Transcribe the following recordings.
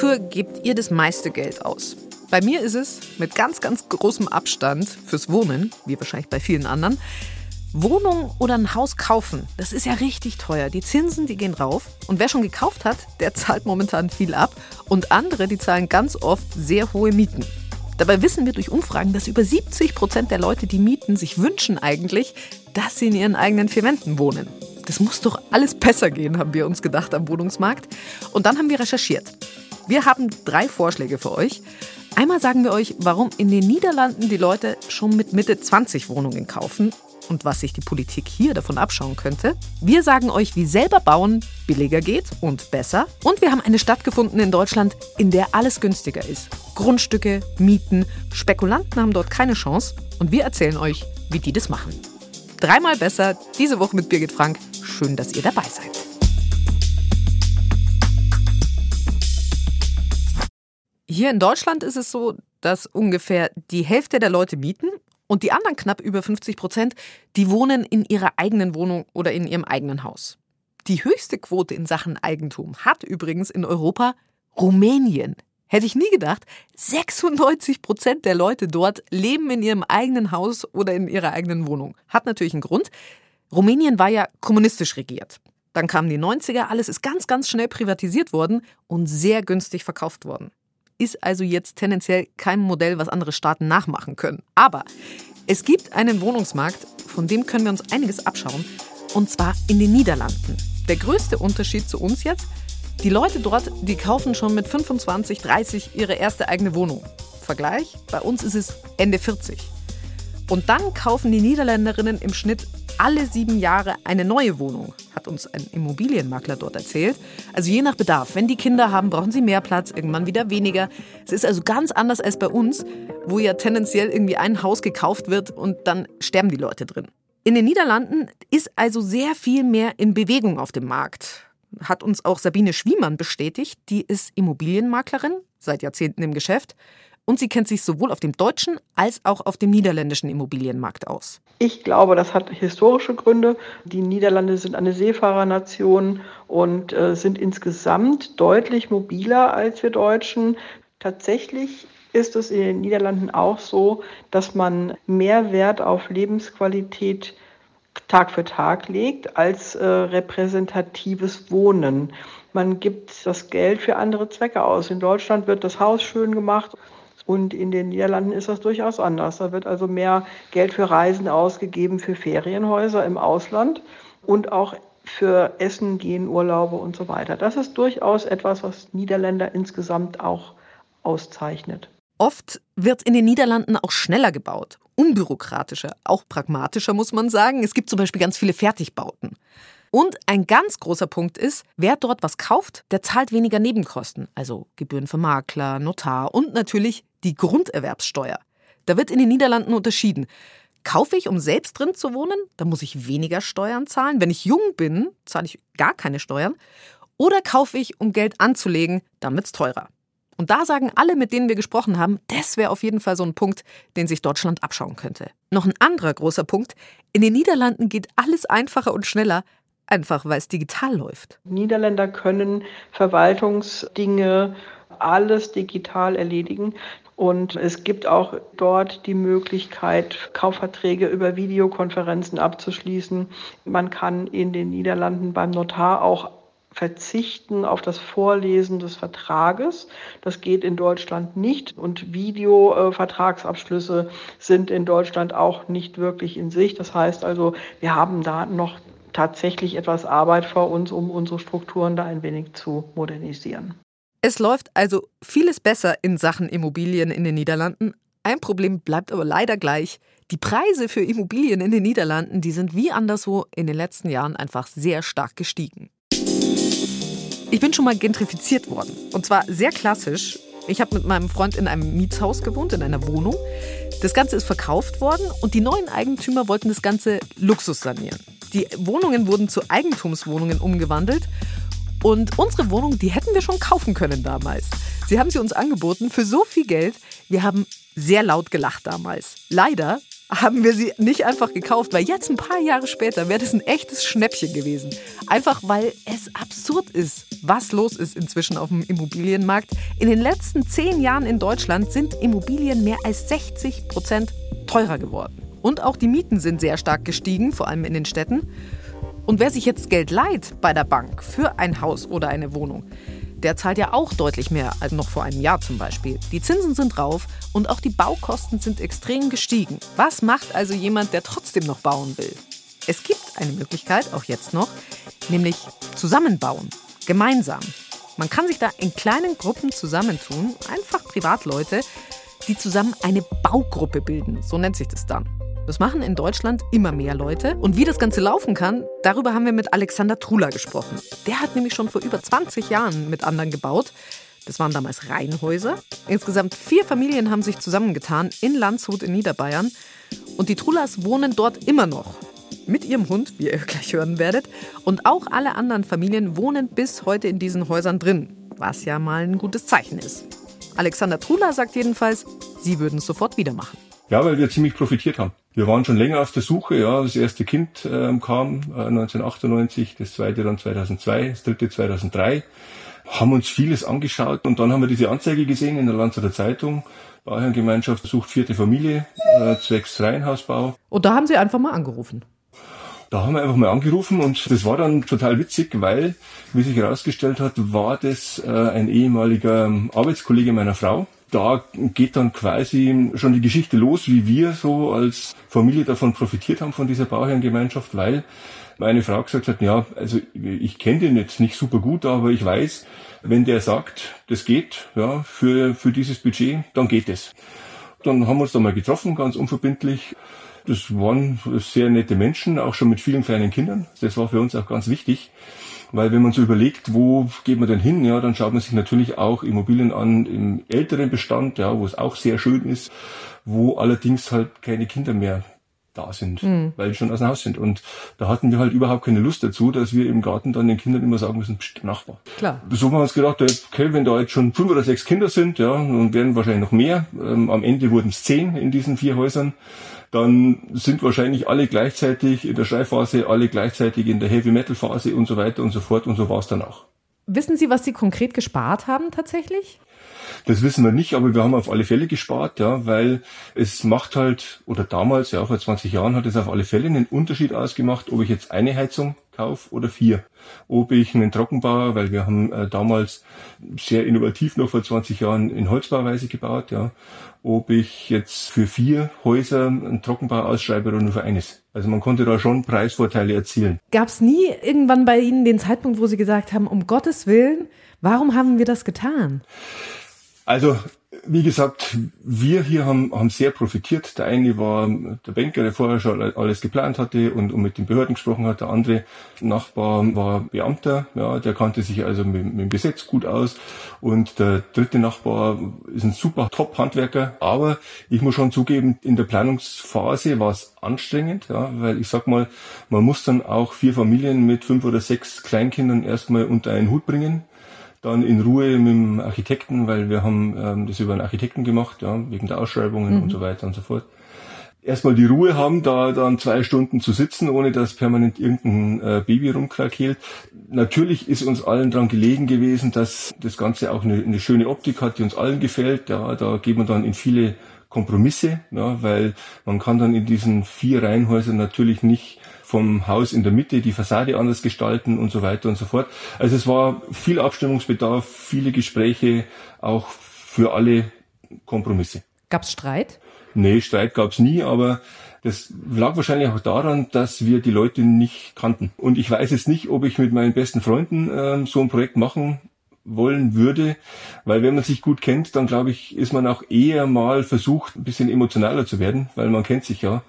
Wofür gebt ihr das meiste Geld aus? Bei mir ist es mit ganz, ganz großem Abstand fürs Wohnen, wie wahrscheinlich bei vielen anderen. Wohnung oder ein Haus kaufen, das ist ja richtig teuer. Die Zinsen, die gehen rauf. Und wer schon gekauft hat, der zahlt momentan viel ab. Und andere, die zahlen ganz oft sehr hohe Mieten. Dabei wissen wir durch Umfragen, dass über 70 Prozent der Leute, die mieten, sich wünschen eigentlich, dass sie in ihren eigenen vier Wänden wohnen. Das muss doch alles besser gehen, haben wir uns gedacht am Wohnungsmarkt. Und dann haben wir recherchiert. Wir haben drei Vorschläge für euch. Einmal sagen wir euch, warum in den Niederlanden die Leute schon mit Mitte 20 Wohnungen kaufen und was sich die Politik hier davon abschauen könnte. Wir sagen euch, wie selber bauen billiger geht und besser. Und wir haben eine Stadt gefunden in Deutschland, in der alles günstiger ist. Grundstücke, Mieten, Spekulanten haben dort keine Chance. Und wir erzählen euch, wie die das machen. Dreimal besser, diese Woche mit Birgit Frank. Schön, dass ihr dabei seid. Hier in Deutschland ist es so, dass ungefähr die Hälfte der Leute mieten und die anderen knapp über 50 Prozent, die wohnen in ihrer eigenen Wohnung oder in ihrem eigenen Haus. Die höchste Quote in Sachen Eigentum hat übrigens in Europa Rumänien. Hätte ich nie gedacht, 96 Prozent der Leute dort leben in ihrem eigenen Haus oder in ihrer eigenen Wohnung. Hat natürlich einen Grund. Rumänien war ja kommunistisch regiert. Dann kamen die 90er, alles ist ganz, ganz schnell privatisiert worden und sehr günstig verkauft worden ist also jetzt tendenziell kein Modell, was andere Staaten nachmachen können. Aber es gibt einen Wohnungsmarkt, von dem können wir uns einiges abschauen, und zwar in den Niederlanden. Der größte Unterschied zu uns jetzt, die Leute dort, die kaufen schon mit 25, 30 ihre erste eigene Wohnung. Vergleich, bei uns ist es Ende 40. Und dann kaufen die Niederländerinnen im Schnitt alle sieben Jahre eine neue Wohnung, hat uns ein Immobilienmakler dort erzählt. Also je nach Bedarf. Wenn die Kinder haben, brauchen sie mehr Platz, irgendwann wieder weniger. Es ist also ganz anders als bei uns, wo ja tendenziell irgendwie ein Haus gekauft wird und dann sterben die Leute drin. In den Niederlanden ist also sehr viel mehr in Bewegung auf dem Markt. Hat uns auch Sabine Schwiemann bestätigt. Die ist Immobilienmaklerin, seit Jahrzehnten im Geschäft und sie kennt sich sowohl auf dem deutschen als auch auf dem niederländischen Immobilienmarkt aus. Ich glaube, das hat historische Gründe. Die Niederlande sind eine Seefahrernation und äh, sind insgesamt deutlich mobiler als wir Deutschen. Tatsächlich ist es in den Niederlanden auch so, dass man mehr Wert auf Lebensqualität Tag für Tag legt als äh, repräsentatives Wohnen. Man gibt das Geld für andere Zwecke aus. In Deutschland wird das Haus schön gemacht und in den Niederlanden ist das durchaus anders. Da wird also mehr Geld für Reisen ausgegeben, für Ferienhäuser im Ausland und auch für Essen, Gehen, Urlaube und so weiter. Das ist durchaus etwas, was Niederländer insgesamt auch auszeichnet. Oft wird in den Niederlanden auch schneller gebaut, unbürokratischer, auch pragmatischer muss man sagen. Es gibt zum Beispiel ganz viele Fertigbauten. Und ein ganz großer Punkt ist, wer dort was kauft, der zahlt weniger Nebenkosten, also Gebühren für Makler, Notar und natürlich die Grunderwerbssteuer. Da wird in den Niederlanden unterschieden. Kaufe ich, um selbst drin zu wohnen, dann muss ich weniger Steuern zahlen. Wenn ich jung bin, zahle ich gar keine Steuern. Oder kaufe ich, um Geld anzulegen, dann wird's teurer. Und da sagen alle, mit denen wir gesprochen haben, das wäre auf jeden Fall so ein Punkt, den sich Deutschland abschauen könnte. Noch ein anderer großer Punkt. In den Niederlanden geht alles einfacher und schneller, einfach weil es digital läuft. Niederländer können Verwaltungsdinge alles digital erledigen. Und es gibt auch dort die Möglichkeit, Kaufverträge über Videokonferenzen abzuschließen. Man kann in den Niederlanden beim Notar auch verzichten auf das Vorlesen des Vertrages. Das geht in Deutschland nicht und Videovertragsabschlüsse sind in Deutschland auch nicht wirklich in Sicht. Das heißt also, wir haben da noch tatsächlich etwas Arbeit vor uns, um unsere Strukturen da ein wenig zu modernisieren. Es läuft also vieles besser in Sachen Immobilien in den Niederlanden. Ein Problem bleibt aber leider gleich. Die Preise für Immobilien in den Niederlanden, die sind wie anderswo in den letzten Jahren einfach sehr stark gestiegen. Ich bin schon mal gentrifiziert worden. Und zwar sehr klassisch. Ich habe mit meinem Freund in einem Mietshaus gewohnt, in einer Wohnung. Das Ganze ist verkauft worden und die neuen Eigentümer wollten das Ganze Luxus sanieren. Die Wohnungen wurden zu Eigentumswohnungen umgewandelt und unsere Wohnung, die hätten wir schon kaufen können damals. Sie haben sie uns angeboten für so viel Geld. Wir haben sehr laut gelacht damals. Leider haben wir sie nicht einfach gekauft, weil jetzt ein paar Jahre später wäre das ein echtes Schnäppchen gewesen. Einfach weil es absurd ist, was los ist inzwischen auf dem Immobilienmarkt. In den letzten zehn Jahren in Deutschland sind Immobilien mehr als 60 Prozent teurer geworden. Und auch die Mieten sind sehr stark gestiegen, vor allem in den Städten. Und wer sich jetzt Geld leiht bei der Bank für ein Haus oder eine Wohnung, der zahlt ja auch deutlich mehr als noch vor einem Jahr zum Beispiel. Die Zinsen sind drauf und auch die Baukosten sind extrem gestiegen. Was macht also jemand, der trotzdem noch bauen will? Es gibt eine Möglichkeit, auch jetzt noch, nämlich zusammenbauen, gemeinsam. Man kann sich da in kleinen Gruppen zusammentun, einfach Privatleute, die zusammen eine Baugruppe bilden, so nennt sich das dann. Das machen in Deutschland immer mehr Leute. Und wie das Ganze laufen kann, darüber haben wir mit Alexander Trula gesprochen. Der hat nämlich schon vor über 20 Jahren mit anderen gebaut. Das waren damals Reihenhäuser. Insgesamt vier Familien haben sich zusammengetan in Landshut in Niederbayern. Und die Trulas wohnen dort immer noch. Mit ihrem Hund, wie ihr gleich hören werdet. Und auch alle anderen Familien wohnen bis heute in diesen Häusern drin. Was ja mal ein gutes Zeichen ist. Alexander Trula sagt jedenfalls, sie würden es sofort wieder machen. Ja, weil wir ziemlich profitiert haben. Wir waren schon länger auf der Suche. Ja, das erste Kind ähm, kam äh, 1998, das zweite dann 2002, das dritte 2003. Haben uns vieles angeschaut und dann haben wir diese Anzeige gesehen in der Landshauter Zeitung. Bauherrengemeinschaft sucht vierte Familie, äh, zwecks Reihenhausbau. Und da haben Sie einfach mal angerufen. Da haben wir einfach mal angerufen und das war dann total witzig, weil, wie sich herausgestellt hat, war das äh, ein ehemaliger Arbeitskollege meiner Frau, da geht dann quasi schon die Geschichte los, wie wir so als Familie davon profitiert haben von dieser Bauherrengemeinschaft, weil meine Frau gesagt hat, ja, also ich kenne den jetzt nicht super gut, aber ich weiß, wenn der sagt, das geht, ja, für, für dieses Budget, dann geht es. Dann haben wir uns da mal getroffen, ganz unverbindlich. Das waren sehr nette Menschen, auch schon mit vielen kleinen Kindern. Das war für uns auch ganz wichtig. Weil wenn man so überlegt, wo geht man denn hin, ja, dann schaut man sich natürlich auch Immobilien an im älteren Bestand, ja, wo es auch sehr schön ist, wo allerdings halt keine Kinder mehr da sind, mhm. weil die schon aus dem Haus sind. Und da hatten wir halt überhaupt keine Lust dazu, dass wir im Garten dann den Kindern immer sagen müssen, Psst, Nachbar. Klar. So haben wir uns gedacht, okay, wenn da jetzt schon fünf oder sechs Kinder sind, ja, und werden wahrscheinlich noch mehr, ähm, am Ende wurden es zehn in diesen vier Häusern, dann sind wahrscheinlich alle gleichzeitig in der Schreibphase, alle gleichzeitig in der Heavy Metal Phase und so weiter und so fort und so war es dann auch. Wissen Sie, was Sie konkret gespart haben tatsächlich? Das wissen wir nicht, aber wir haben auf alle Fälle gespart, ja, weil es macht halt, oder damals, ja, vor 20 Jahren hat es auf alle Fälle einen Unterschied ausgemacht, ob ich jetzt eine Heizung kaufe oder vier. Ob ich einen Trockenbauer, weil wir haben äh, damals sehr innovativ noch vor 20 Jahren in Holzbauweise gebaut, ja, ob ich jetzt für vier Häuser einen Trockenbau ausschreibe oder nur für eines. Also man konnte da schon Preisvorteile erzielen. Gab es nie irgendwann bei Ihnen den Zeitpunkt, wo Sie gesagt haben, um Gottes Willen, warum haben wir das getan? Also wie gesagt, wir hier haben, haben sehr profitiert. Der eine war der Banker, der vorher schon alles geplant hatte und, und mit den Behörden gesprochen hat. Der andere Nachbar war Beamter, ja, der kannte sich also mit, mit dem Gesetz gut aus. Und der dritte Nachbar ist ein super Top-Handwerker. Aber ich muss schon zugeben, in der Planungsphase war es anstrengend, ja, weil ich sag mal, man muss dann auch vier Familien mit fünf oder sechs Kleinkindern erstmal unter einen Hut bringen dann in Ruhe mit dem Architekten, weil wir haben ähm, das über einen Architekten gemacht, ja, wegen der Ausschreibungen mhm. und so weiter und so fort. Erstmal die Ruhe haben, da dann zwei Stunden zu sitzen, ohne dass permanent irgendein äh, Baby rumkrakeelt. Natürlich ist uns allen dran gelegen gewesen, dass das Ganze auch eine, eine schöne Optik hat, die uns allen gefällt. Ja, da geht man dann in viele Kompromisse, ja, weil man kann dann in diesen vier Reihenhäusern natürlich nicht vom Haus in der Mitte die Fassade anders gestalten und so weiter und so fort. Also es war viel Abstimmungsbedarf, viele Gespräche, auch für alle Kompromisse. Gab es Streit? Nee, Streit gab es nie, aber das lag wahrscheinlich auch daran, dass wir die Leute nicht kannten. Und ich weiß jetzt nicht, ob ich mit meinen besten Freunden äh, so ein Projekt machen wollen würde, weil wenn man sich gut kennt, dann glaube ich, ist man auch eher mal versucht, ein bisschen emotionaler zu werden, weil man kennt sich ja.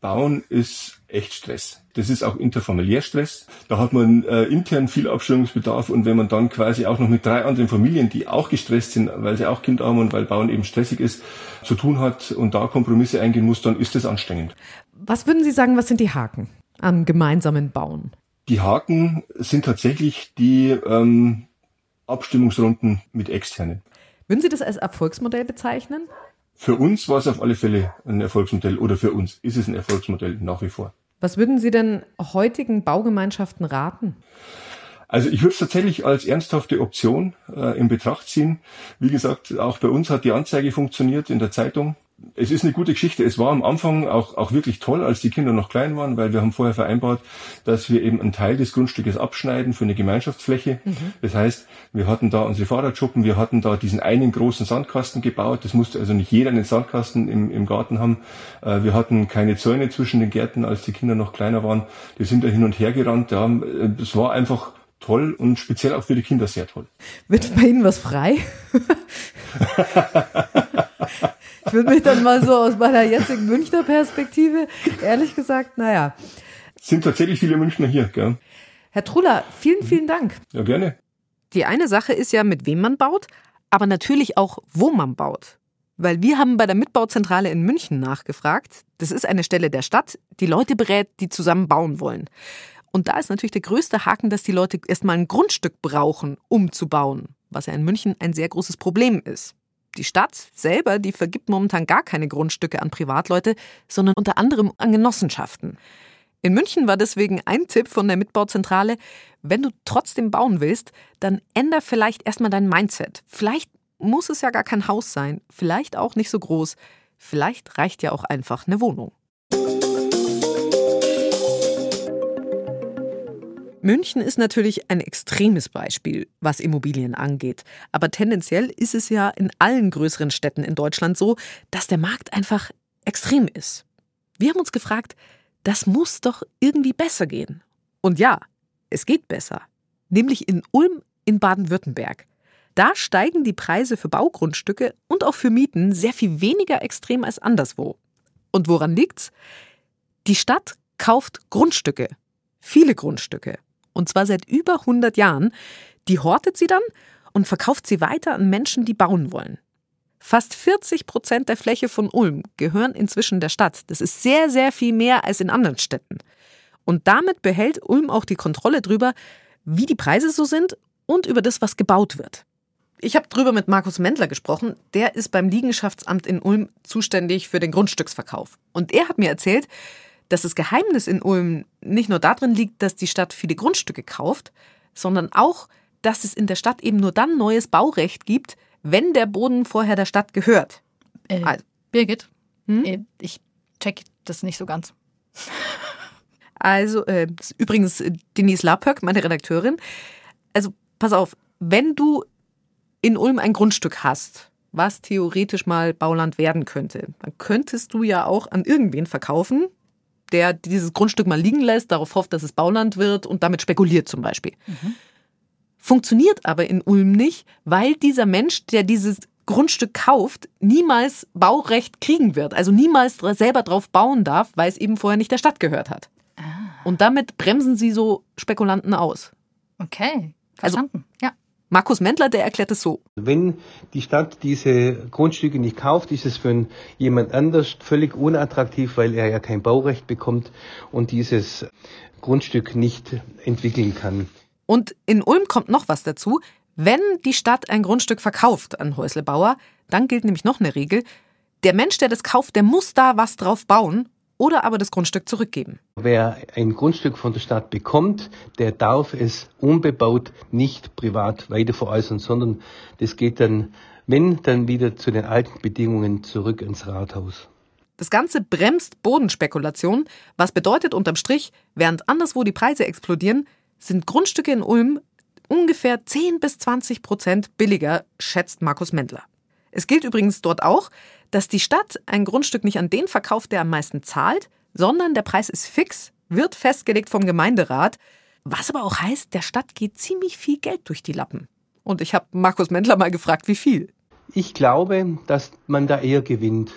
Bauen ist echt Stress. Das ist auch interfamiliär Stress. Da hat man äh, intern viel Abstimmungsbedarf und wenn man dann quasi auch noch mit drei anderen Familien, die auch gestresst sind, weil sie auch Kinder haben und weil Bauen eben stressig ist, zu tun hat und da Kompromisse eingehen muss, dann ist das anstrengend. Was würden Sie sagen, was sind die Haken am gemeinsamen Bauen? Die Haken sind tatsächlich die ähm, Abstimmungsrunden mit externen. Würden Sie das als Erfolgsmodell bezeichnen? für uns war es auf alle Fälle ein Erfolgsmodell oder für uns ist es ein Erfolgsmodell nach wie vor. Was würden Sie denn heutigen Baugemeinschaften raten? Also ich würde es tatsächlich als ernsthafte Option äh, in Betracht ziehen. Wie gesagt, auch bei uns hat die Anzeige funktioniert in der Zeitung es ist eine gute Geschichte. Es war am Anfang auch, auch wirklich toll, als die Kinder noch klein waren, weil wir haben vorher vereinbart, dass wir eben einen Teil des Grundstückes abschneiden für eine Gemeinschaftsfläche. Mhm. Das heißt, wir hatten da unsere Fahrradschuppen, wir hatten da diesen einen großen Sandkasten gebaut. Das musste also nicht jeder einen Sandkasten im, im Garten haben. Äh, wir hatten keine Zäune zwischen den Gärten, als die Kinder noch kleiner waren. Die sind da hin und her gerannt. Ja, es war einfach toll und speziell auch für die Kinder sehr toll. Wird bei Ihnen was frei? Ich würde mich dann mal so aus meiner jetzigen Münchner Perspektive, ehrlich gesagt, naja. Sind tatsächlich viele Münchner hier, gell? Herr Truller, vielen, vielen Dank. Ja, gerne. Die eine Sache ist ja, mit wem man baut, aber natürlich auch, wo man baut. Weil wir haben bei der Mitbauzentrale in München nachgefragt. Das ist eine Stelle der Stadt, die Leute berät, die zusammen bauen wollen. Und da ist natürlich der größte Haken, dass die Leute erstmal ein Grundstück brauchen, um zu bauen, was ja in München ein sehr großes Problem ist. Die Stadt selber, die vergibt momentan gar keine Grundstücke an Privatleute, sondern unter anderem an Genossenschaften. In München war deswegen ein Tipp von der Mitbauzentrale, wenn du trotzdem bauen willst, dann änder vielleicht erstmal dein Mindset. Vielleicht muss es ja gar kein Haus sein, vielleicht auch nicht so groß, vielleicht reicht ja auch einfach eine Wohnung. München ist natürlich ein extremes Beispiel, was Immobilien angeht. Aber tendenziell ist es ja in allen größeren Städten in Deutschland so, dass der Markt einfach extrem ist. Wir haben uns gefragt, das muss doch irgendwie besser gehen. Und ja, es geht besser. Nämlich in Ulm in Baden-Württemberg. Da steigen die Preise für Baugrundstücke und auch für Mieten sehr viel weniger extrem als anderswo. Und woran liegt's? Die Stadt kauft Grundstücke. Viele Grundstücke und zwar seit über 100 Jahren, die hortet sie dann und verkauft sie weiter an Menschen, die bauen wollen. Fast 40 Prozent der Fläche von Ulm gehören inzwischen der Stadt. Das ist sehr, sehr viel mehr als in anderen Städten. Und damit behält Ulm auch die Kontrolle darüber, wie die Preise so sind und über das, was gebaut wird. Ich habe drüber mit Markus Mendler gesprochen. Der ist beim Liegenschaftsamt in Ulm zuständig für den Grundstücksverkauf. Und er hat mir erzählt, dass das Geheimnis in Ulm nicht nur darin liegt, dass die Stadt viele Grundstücke kauft, sondern auch, dass es in der Stadt eben nur dann neues Baurecht gibt, wenn der Boden vorher der Stadt gehört. Äh, also, Birgit, hm? Äh, ich check das nicht so ganz. Also, äh, übrigens äh, Denise Lapöck, meine Redakteurin. Also, pass auf, wenn du in Ulm ein Grundstück hast, was theoretisch mal Bauland werden könnte, dann könntest du ja auch an irgendwen verkaufen, der dieses Grundstück mal liegen lässt, darauf hofft, dass es Bauland wird und damit spekuliert zum Beispiel. Mhm. Funktioniert aber in Ulm nicht, weil dieser Mensch, der dieses Grundstück kauft, niemals Baurecht kriegen wird, also niemals selber drauf bauen darf, weil es eben vorher nicht der Stadt gehört hat. Ah. Und damit bremsen sie so Spekulanten aus. Okay, also verstanden. Also, ja. Markus Mendler, der erklärt es so. Wenn die Stadt diese Grundstücke nicht kauft, ist es für jemand anders völlig unattraktiv, weil er ja kein Baurecht bekommt und dieses Grundstück nicht entwickeln kann. Und in Ulm kommt noch was dazu. Wenn die Stadt ein Grundstück verkauft an Häuslebauer, dann gilt nämlich noch eine Regel. Der Mensch, der das kauft, der muss da was drauf bauen oder aber das Grundstück zurückgeben. Wer ein Grundstück von der Stadt bekommt, der darf es unbebaut nicht privat weiter veräußern, sondern das geht dann, wenn, dann wieder zu den alten Bedingungen zurück ins Rathaus. Das Ganze bremst Bodenspekulation, was bedeutet unterm Strich, während anderswo die Preise explodieren, sind Grundstücke in Ulm ungefähr 10 bis 20 Prozent billiger, schätzt Markus Mendler. Es gilt übrigens dort auch, dass die Stadt ein Grundstück nicht an den verkauft, der am meisten zahlt, sondern der Preis ist fix, wird festgelegt vom Gemeinderat, was aber auch heißt, der Stadt geht ziemlich viel Geld durch die Lappen. Und ich habe Markus Mendler mal gefragt, wie viel. Ich glaube, dass man da eher gewinnt.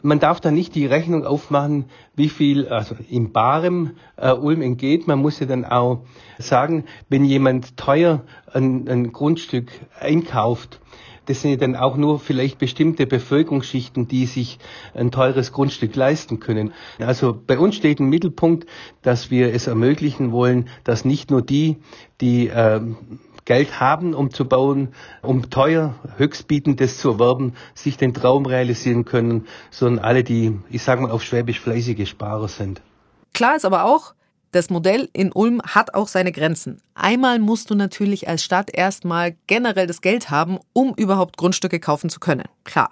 Man darf da nicht die Rechnung aufmachen, wie viel also im Barem äh, Ulm entgeht. Man muss ja dann auch sagen, wenn jemand teuer ein, ein Grundstück einkauft, das sind ja dann auch nur vielleicht bestimmte Bevölkerungsschichten, die sich ein teures Grundstück leisten können. Also bei uns steht im Mittelpunkt, dass wir es ermöglichen wollen, dass nicht nur die, die äh, Geld haben, um zu bauen, um teuer, höchstbietendes zu erwerben, sich den Traum realisieren können, sondern alle, die, ich sage mal auf Schwäbisch, fleißige Sparer sind. Klar ist aber auch, das Modell in Ulm hat auch seine Grenzen. Einmal musst du natürlich als Stadt erstmal generell das Geld haben, um überhaupt Grundstücke kaufen zu können. Klar.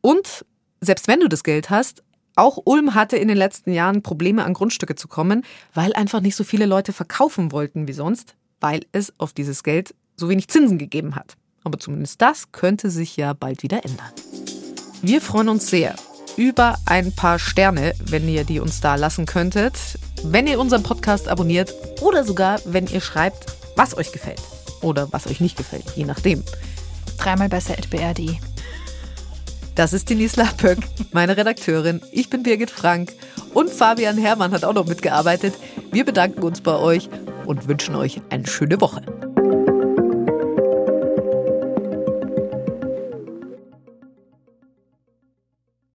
Und selbst wenn du das Geld hast, auch Ulm hatte in den letzten Jahren Probleme an Grundstücke zu kommen, weil einfach nicht so viele Leute verkaufen wollten wie sonst, weil es auf dieses Geld so wenig Zinsen gegeben hat. Aber zumindest das könnte sich ja bald wieder ändern. Wir freuen uns sehr über ein paar Sterne, wenn ihr die uns da lassen könntet, wenn ihr unseren Podcast abonniert oder sogar, wenn ihr schreibt, was euch gefällt oder was euch nicht gefällt, je nachdem. Dreimal besser at BRD. Das ist Denise Lapöck, meine Redakteurin. Ich bin Birgit Frank und Fabian Herrmann hat auch noch mitgearbeitet. Wir bedanken uns bei euch und wünschen euch eine schöne Woche.